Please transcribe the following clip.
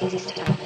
Easy stuff.